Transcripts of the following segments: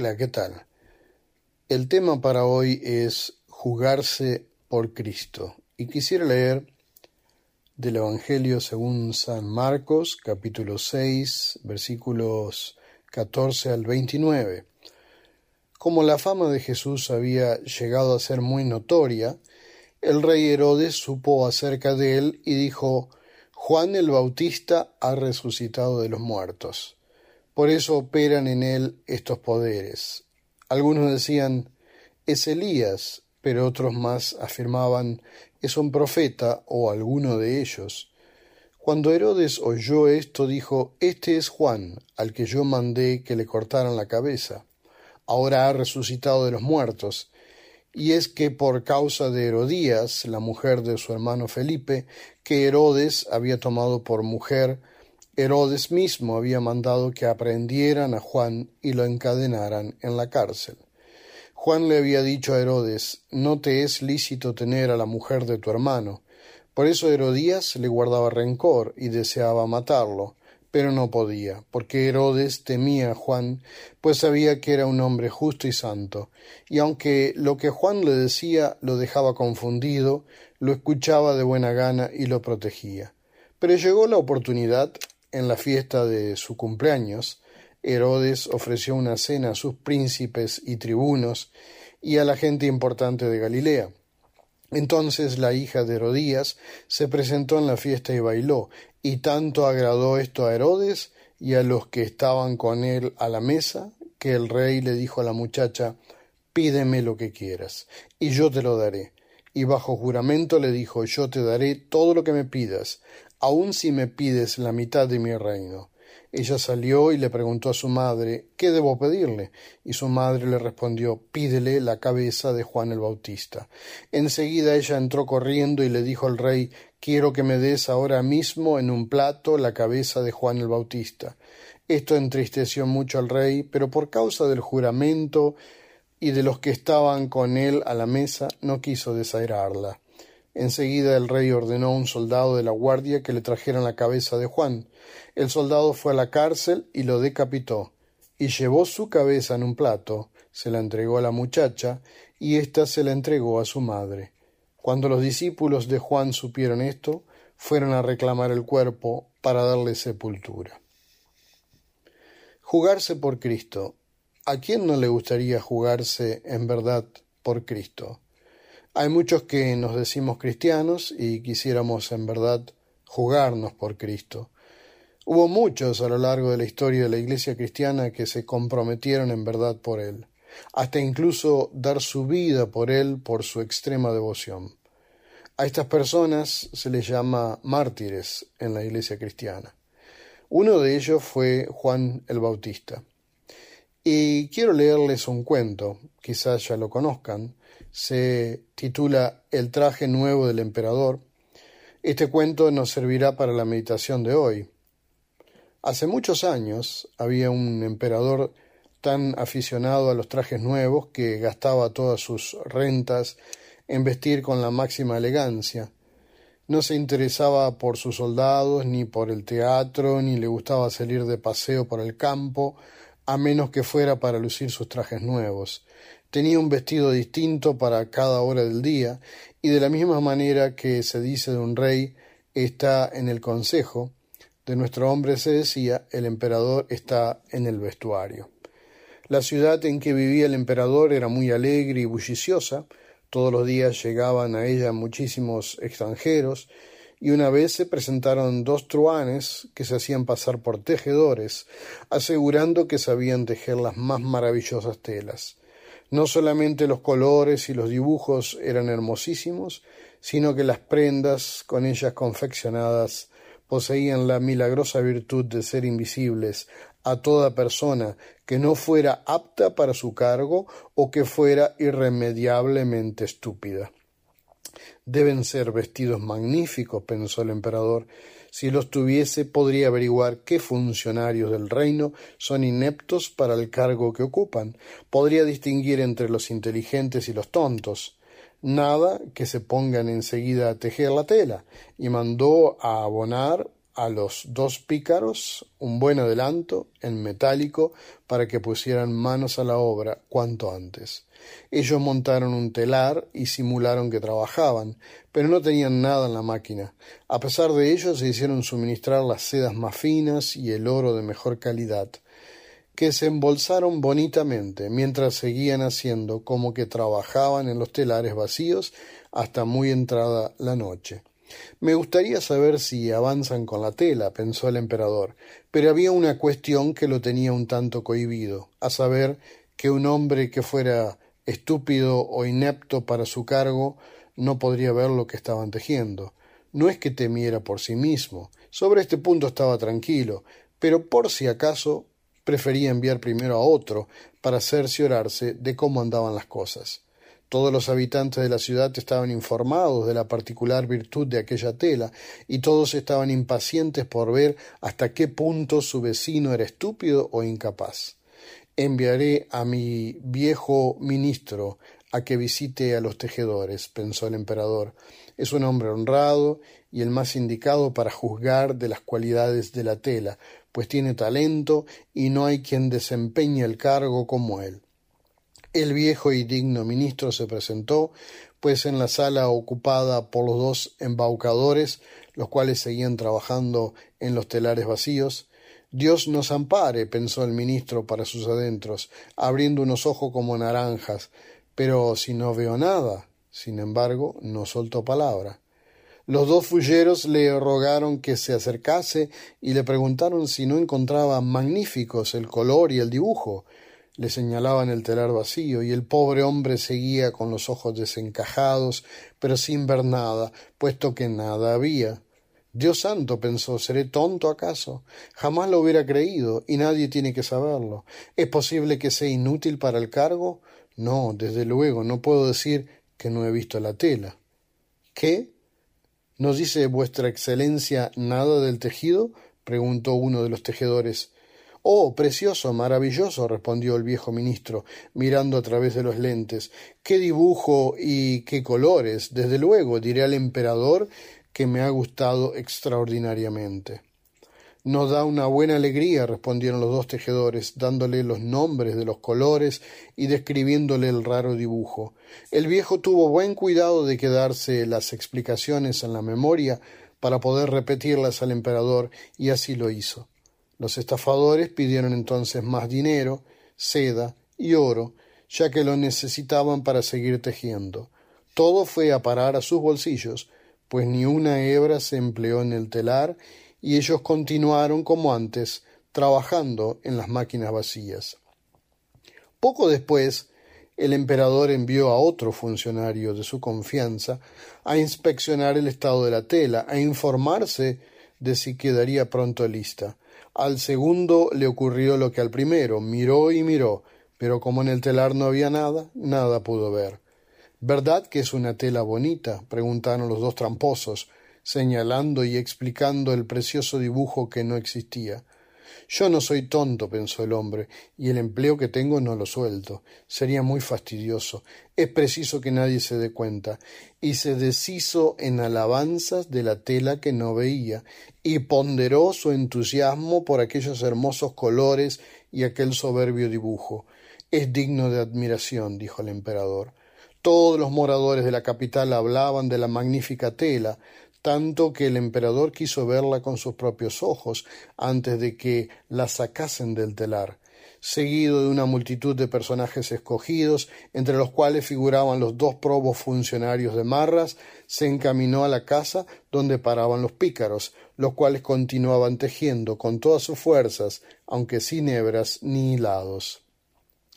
¿qué tal? El tema para hoy es jugarse por Cristo y quisiera leer del Evangelio según San Marcos, capítulo 6, versículos 14 al 29. Como la fama de Jesús había llegado a ser muy notoria, el rey Herodes supo acerca de él y dijo, Juan el Bautista ha resucitado de los muertos. Por eso operan en él estos poderes. Algunos decían, es Elías, pero otros más afirmaban, es un profeta o alguno de ellos. Cuando Herodes oyó esto, dijo, Este es Juan, al que yo mandé que le cortaran la cabeza. Ahora ha resucitado de los muertos. Y es que por causa de Herodías, la mujer de su hermano Felipe, que Herodes había tomado por mujer, Herodes mismo había mandado que aprendieran a Juan y lo encadenaran en la cárcel. Juan le había dicho a Herodes, no te es lícito tener a la mujer de tu hermano. Por eso Herodías le guardaba rencor y deseaba matarlo, pero no podía, porque Herodes temía a Juan, pues sabía que era un hombre justo y santo, y aunque lo que Juan le decía lo dejaba confundido, lo escuchaba de buena gana y lo protegía. Pero llegó la oportunidad, en la fiesta de su cumpleaños, Herodes ofreció una cena a sus príncipes y tribunos y a la gente importante de Galilea. Entonces la hija de Herodías se presentó en la fiesta y bailó, y tanto agradó esto a Herodes y a los que estaban con él a la mesa, que el rey le dijo a la muchacha Pídeme lo que quieras, y yo te lo daré. Y bajo juramento le dijo Yo te daré todo lo que me pidas, aun si me pides la mitad de mi reino. Ella salió y le preguntó a su madre ¿Qué debo pedirle? y su madre le respondió Pídele la cabeza de Juan el Bautista. Enseguida ella entró corriendo y le dijo al rey Quiero que me des ahora mismo en un plato la cabeza de Juan el Bautista. Esto entristeció mucho al rey, pero por causa del juramento y de los que estaban con él a la mesa, no quiso desairarla. Enseguida el rey ordenó a un soldado de la guardia que le trajeran la cabeza de Juan. El soldado fue a la cárcel y lo decapitó, y llevó su cabeza en un plato, se la entregó a la muchacha, y ésta se la entregó a su madre. Cuando los discípulos de Juan supieron esto, fueron a reclamar el cuerpo para darle sepultura. Jugarse por Cristo. ¿A quién no le gustaría jugarse en verdad por Cristo? Hay muchos que nos decimos cristianos y quisiéramos en verdad jugarnos por Cristo. Hubo muchos a lo largo de la historia de la Iglesia cristiana que se comprometieron en verdad por Él, hasta incluso dar su vida por Él por su extrema devoción. A estas personas se les llama mártires en la Iglesia cristiana. Uno de ellos fue Juan el Bautista. Y quiero leerles un cuento, quizás ya lo conozcan, se titula El traje nuevo del emperador. Este cuento nos servirá para la meditación de hoy. Hace muchos años había un emperador tan aficionado a los trajes nuevos que gastaba todas sus rentas en vestir con la máxima elegancia. No se interesaba por sus soldados, ni por el teatro, ni le gustaba salir de paseo por el campo, a menos que fuera para lucir sus trajes nuevos. Tenía un vestido distinto para cada hora del día, y de la misma manera que se dice de un rey está en el consejo, de nuestro hombre se decía el emperador está en el vestuario. La ciudad en que vivía el emperador era muy alegre y bulliciosa, todos los días llegaban a ella muchísimos extranjeros, y una vez se presentaron dos truanes que se hacían pasar por tejedores, asegurando que sabían tejer las más maravillosas telas. No solamente los colores y los dibujos eran hermosísimos, sino que las prendas con ellas confeccionadas poseían la milagrosa virtud de ser invisibles a toda persona que no fuera apta para su cargo o que fuera irremediablemente estúpida. Deben ser vestidos magníficos, pensó el emperador, si los tuviese, podría averiguar qué funcionarios del reino son ineptos para el cargo que ocupan. Podría distinguir entre los inteligentes y los tontos. Nada que se pongan enseguida a tejer la tela, y mandó a abonar a los dos pícaros un buen adelanto en metálico para que pusieran manos a la obra cuanto antes. Ellos montaron un telar y simularon que trabajaban, pero no tenían nada en la máquina. A pesar de ello, se hicieron suministrar las sedas más finas y el oro de mejor calidad, que se embolsaron bonitamente mientras seguían haciendo como que trabajaban en los telares vacíos hasta muy entrada la noche. Me gustaría saber si avanzan con la tela, pensó el emperador, pero había una cuestión que lo tenía un tanto cohibido, a saber que un hombre que fuera estúpido o inepto para su cargo no podría ver lo que estaban tejiendo. No es que temiera por sí mismo, sobre este punto estaba tranquilo, pero por si acaso prefería enviar primero a otro para cerciorarse de cómo andaban las cosas. Todos los habitantes de la ciudad estaban informados de la particular virtud de aquella tela, y todos estaban impacientes por ver hasta qué punto su vecino era estúpido o incapaz. Enviaré a mi viejo ministro a que visite a los tejedores, pensó el emperador. Es un hombre honrado y el más indicado para juzgar de las cualidades de la tela, pues tiene talento y no hay quien desempeñe el cargo como él. El viejo y digno ministro se presentó, pues en la sala ocupada por los dos embaucadores, los cuales seguían trabajando en los telares vacíos, Dios nos ampare, pensó el ministro para sus adentros, abriendo unos ojos como naranjas, pero si no veo nada. Sin embargo, no soltó palabra. Los dos fulleros le rogaron que se acercase y le preguntaron si no encontraba magníficos el color y el dibujo le señalaban el telar vacío, y el pobre hombre seguía con los ojos desencajados, pero sin ver nada, puesto que nada había. Dios santo, pensó, ¿seré tonto acaso? Jamás lo hubiera creído, y nadie tiene que saberlo. ¿Es posible que sea inútil para el cargo? No, desde luego, no puedo decir que no he visto la tela. ¿Qué? ¿No dice vuestra excelencia nada del tejido? preguntó uno de los tejedores. Oh, precioso, maravilloso, respondió el viejo ministro, mirando a través de los lentes. Qué dibujo y qué colores. Desde luego, diré al emperador que me ha gustado extraordinariamente. Nos da una buena alegría, respondieron los dos tejedores, dándole los nombres de los colores y describiéndole el raro dibujo. El viejo tuvo buen cuidado de quedarse las explicaciones en la memoria para poder repetirlas al emperador, y así lo hizo. Los estafadores pidieron entonces más dinero, seda y oro, ya que lo necesitaban para seguir tejiendo. Todo fue a parar a sus bolsillos, pues ni una hebra se empleó en el telar, y ellos continuaron como antes, trabajando en las máquinas vacías. Poco después, el emperador envió a otro funcionario de su confianza a inspeccionar el estado de la tela, a informarse de si quedaría pronto lista. Al segundo le ocurrió lo que al primero, miró y miró, pero como en el telar no había nada, nada pudo ver. ¿Verdad que es una tela bonita? preguntaron los dos tramposos, señalando y explicando el precioso dibujo que no existía. Yo no soy tonto, pensó el hombre, y el empleo que tengo no lo suelto. Sería muy fastidioso. Es preciso que nadie se dé cuenta. Y se deshizo en alabanzas de la tela que no veía, y ponderó su entusiasmo por aquellos hermosos colores y aquel soberbio dibujo. Es digno de admiración, dijo el emperador. Todos los moradores de la capital hablaban de la magnífica tela, tanto que el emperador quiso verla con sus propios ojos antes de que la sacasen del telar, seguido de una multitud de personajes escogidos, entre los cuales figuraban los dos probos funcionarios de Marras, se encaminó a la casa donde paraban los pícaros, los cuales continuaban tejiendo con todas sus fuerzas, aunque sin hebras ni hilados.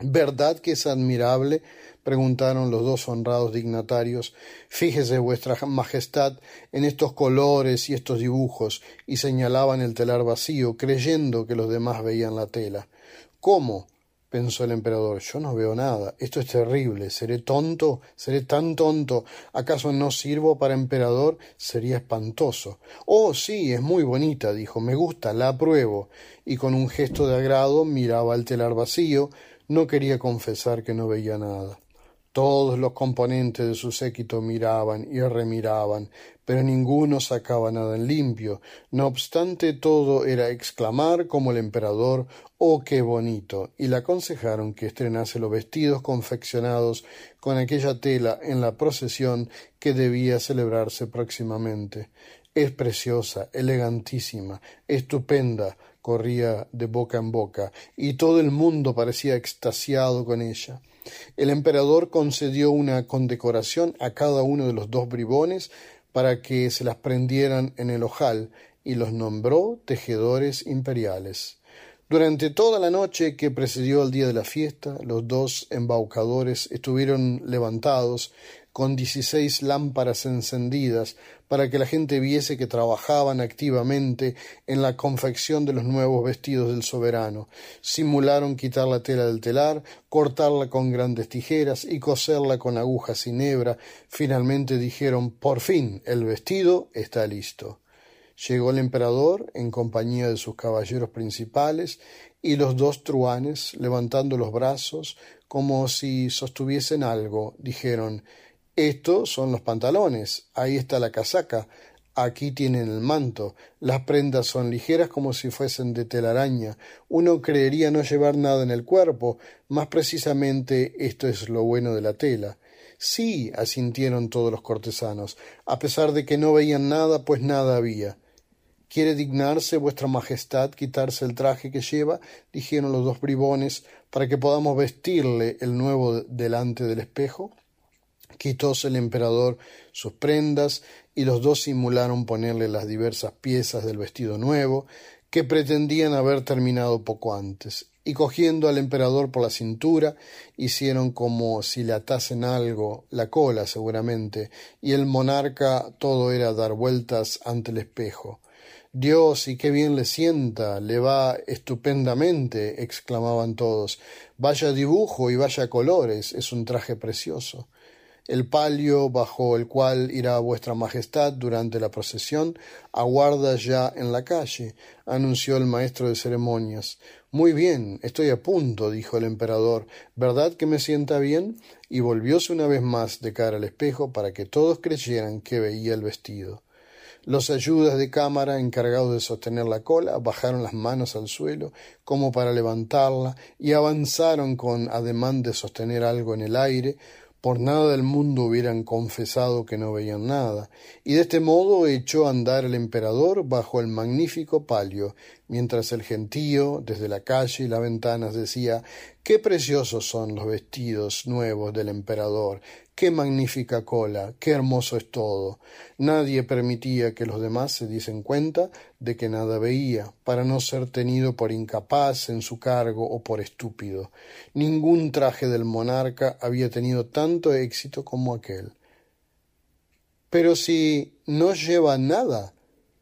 ¿Verdad que es admirable preguntaron los dos honrados dignatarios. Fíjese vuestra majestad en estos colores y estos dibujos, y señalaban el telar vacío, creyendo que los demás veían la tela. ¿Cómo? pensó el emperador. Yo no veo nada. Esto es terrible. ¿Seré tonto? ¿Seré tan tonto? ¿Acaso no sirvo para emperador? Sería espantoso. Oh, sí, es muy bonita, dijo. Me gusta, la apruebo. Y con un gesto de agrado miraba el telar vacío. No quería confesar que no veía nada. Todos los componentes de su séquito miraban y remiraban, pero ninguno sacaba nada en limpio. No obstante, todo era exclamar como el emperador Oh, qué bonito. y le aconsejaron que estrenase los vestidos confeccionados con aquella tela en la procesión que debía celebrarse próximamente. Es preciosa, elegantísima, estupenda, corría de boca en boca, y todo el mundo parecía extasiado con ella. El emperador concedió una condecoración a cada uno de los dos bribones para que se las prendieran en el ojal, y los nombró tejedores imperiales. Durante toda la noche que precedió al día de la fiesta, los dos embaucadores estuvieron levantados con dieciséis lámparas encendidas para que la gente viese que trabajaban activamente en la confección de los nuevos vestidos del soberano. Simularon quitar la tela del telar, cortarla con grandes tijeras y coserla con agujas y nebra. Finalmente dijeron Por fin el vestido está listo. Llegó el emperador en compañía de sus caballeros principales y los dos truanes, levantando los brazos como si sostuviesen algo, dijeron Estos son los pantalones, ahí está la casaca, aquí tienen el manto, las prendas son ligeras como si fuesen de telaraña, uno creería no llevar nada en el cuerpo, más precisamente esto es lo bueno de la tela. Sí, asintieron todos los cortesanos, a pesar de que no veían nada, pues nada había. ¿Quiere dignarse vuestra majestad quitarse el traje que lleva? dijeron los dos bribones, para que podamos vestirle el nuevo delante del espejo. Quitóse el emperador sus prendas, y los dos simularon ponerle las diversas piezas del vestido nuevo, que pretendían haber terminado poco antes, y cogiendo al emperador por la cintura, hicieron como si le atasen algo, la cola seguramente, y el monarca todo era dar vueltas ante el espejo. Dios, y qué bien le sienta, le va estupendamente, exclamaban todos. Vaya dibujo y vaya colores, es un traje precioso. El palio bajo el cual irá vuestra majestad durante la procesión aguarda ya en la calle, anunció el maestro de ceremonias. Muy bien, estoy a punto, dijo el emperador. ¿Verdad que me sienta bien? y volvióse una vez más de cara al espejo para que todos creyeran que veía el vestido. Los ayudas de cámara encargados de sostener la cola bajaron las manos al suelo como para levantarla y avanzaron con ademán de sostener algo en el aire por nada del mundo hubieran confesado que no veían nada, y de este modo echó a andar el emperador bajo el magnífico palio, mientras el gentío, desde la calle y las ventanas, decía Qué preciosos son los vestidos nuevos del emperador, qué magnífica cola, qué hermoso es todo. Nadie permitía que los demás se diesen cuenta de que nada veía, para no ser tenido por incapaz en su cargo o por estúpido. Ningún traje del monarca había tenido tanto éxito como aquel. Pero si no lleva nada,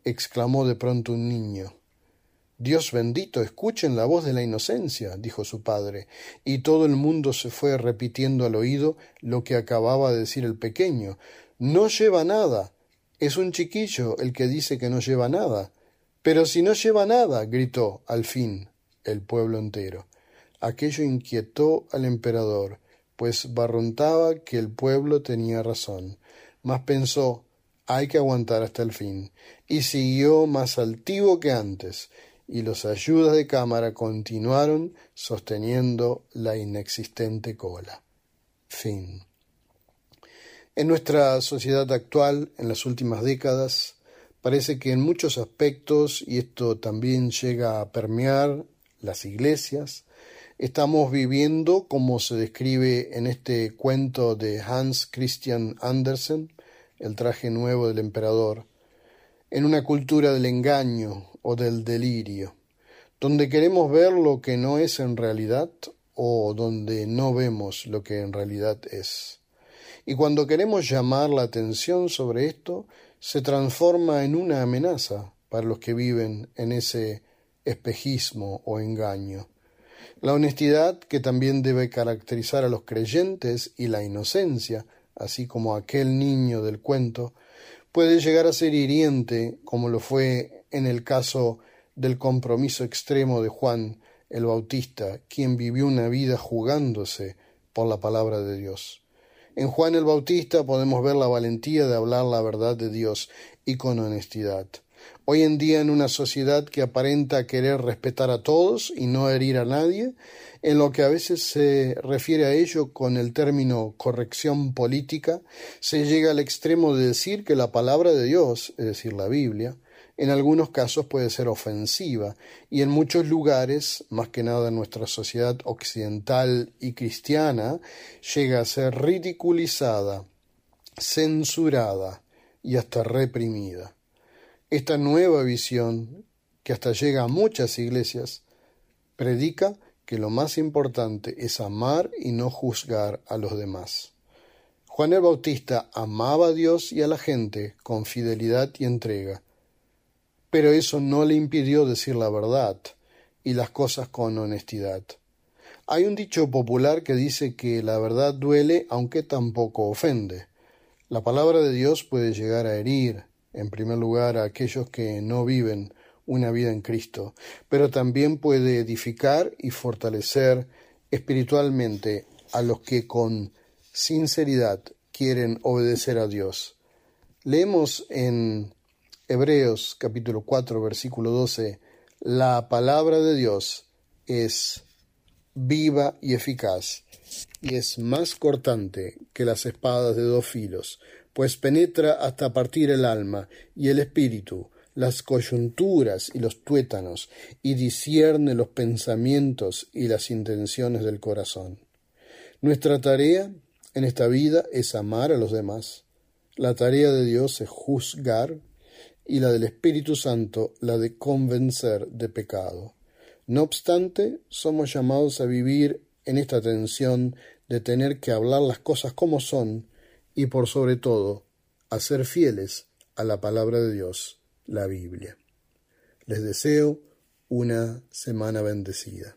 exclamó de pronto un niño. Dios bendito, escuchen la voz de la inocencia, dijo su padre, y todo el mundo se fue repitiendo al oído lo que acababa de decir el pequeño. No lleva nada. Es un chiquillo el que dice que no lleva nada. Pero si no lleva nada, gritó al fin el pueblo entero. Aquello inquietó al emperador, pues barruntaba que el pueblo tenía razón. Mas pensó hay que aguantar hasta el fin, y siguió más altivo que antes, y los ayudas de cámara continuaron sosteniendo la inexistente cola. Fin. En nuestra sociedad actual, en las últimas décadas, parece que en muchos aspectos, y esto también llega a permear las iglesias, estamos viviendo, como se describe en este cuento de Hans Christian Andersen, El traje nuevo del emperador, en una cultura del engaño o del delirio, donde queremos ver lo que no es en realidad o donde no vemos lo que en realidad es. Y cuando queremos llamar la atención sobre esto, se transforma en una amenaza para los que viven en ese espejismo o engaño. La honestidad, que también debe caracterizar a los creyentes, y la inocencia, así como aquel niño del cuento, puede llegar a ser hiriente, como lo fue en el caso del compromiso extremo de Juan el Bautista, quien vivió una vida jugándose por la palabra de Dios. En Juan el Bautista podemos ver la valentía de hablar la verdad de Dios y con honestidad. Hoy en día en una sociedad que aparenta querer respetar a todos y no herir a nadie, en lo que a veces se refiere a ello con el término corrección política, se llega al extremo de decir que la palabra de Dios, es decir, la Biblia, en algunos casos puede ser ofensiva y en muchos lugares, más que nada en nuestra sociedad occidental y cristiana, llega a ser ridiculizada, censurada y hasta reprimida. Esta nueva visión, que hasta llega a muchas iglesias, predica que lo más importante es amar y no juzgar a los demás. Juan el Bautista amaba a Dios y a la gente con fidelidad y entrega, pero eso no le impidió decir la verdad y las cosas con honestidad. Hay un dicho popular que dice que la verdad duele aunque tampoco ofende. La palabra de Dios puede llegar a herir, en primer lugar, a aquellos que no viven una vida en Cristo, pero también puede edificar y fortalecer espiritualmente a los que con sinceridad quieren obedecer a Dios. Leemos en Hebreos capítulo 4 versículo 12, la palabra de Dios es viva y eficaz, y es más cortante que las espadas de dos filos, pues penetra hasta partir el alma y el espíritu, las coyunturas y los tuétanos, y discierne los pensamientos y las intenciones del corazón. Nuestra tarea en esta vida es amar a los demás. La tarea de Dios es juzgar y la del Espíritu Santo la de convencer de pecado. No obstante, somos llamados a vivir en esta tensión de tener que hablar las cosas como son y por sobre todo a ser fieles a la palabra de Dios, la Biblia. Les deseo una semana bendecida.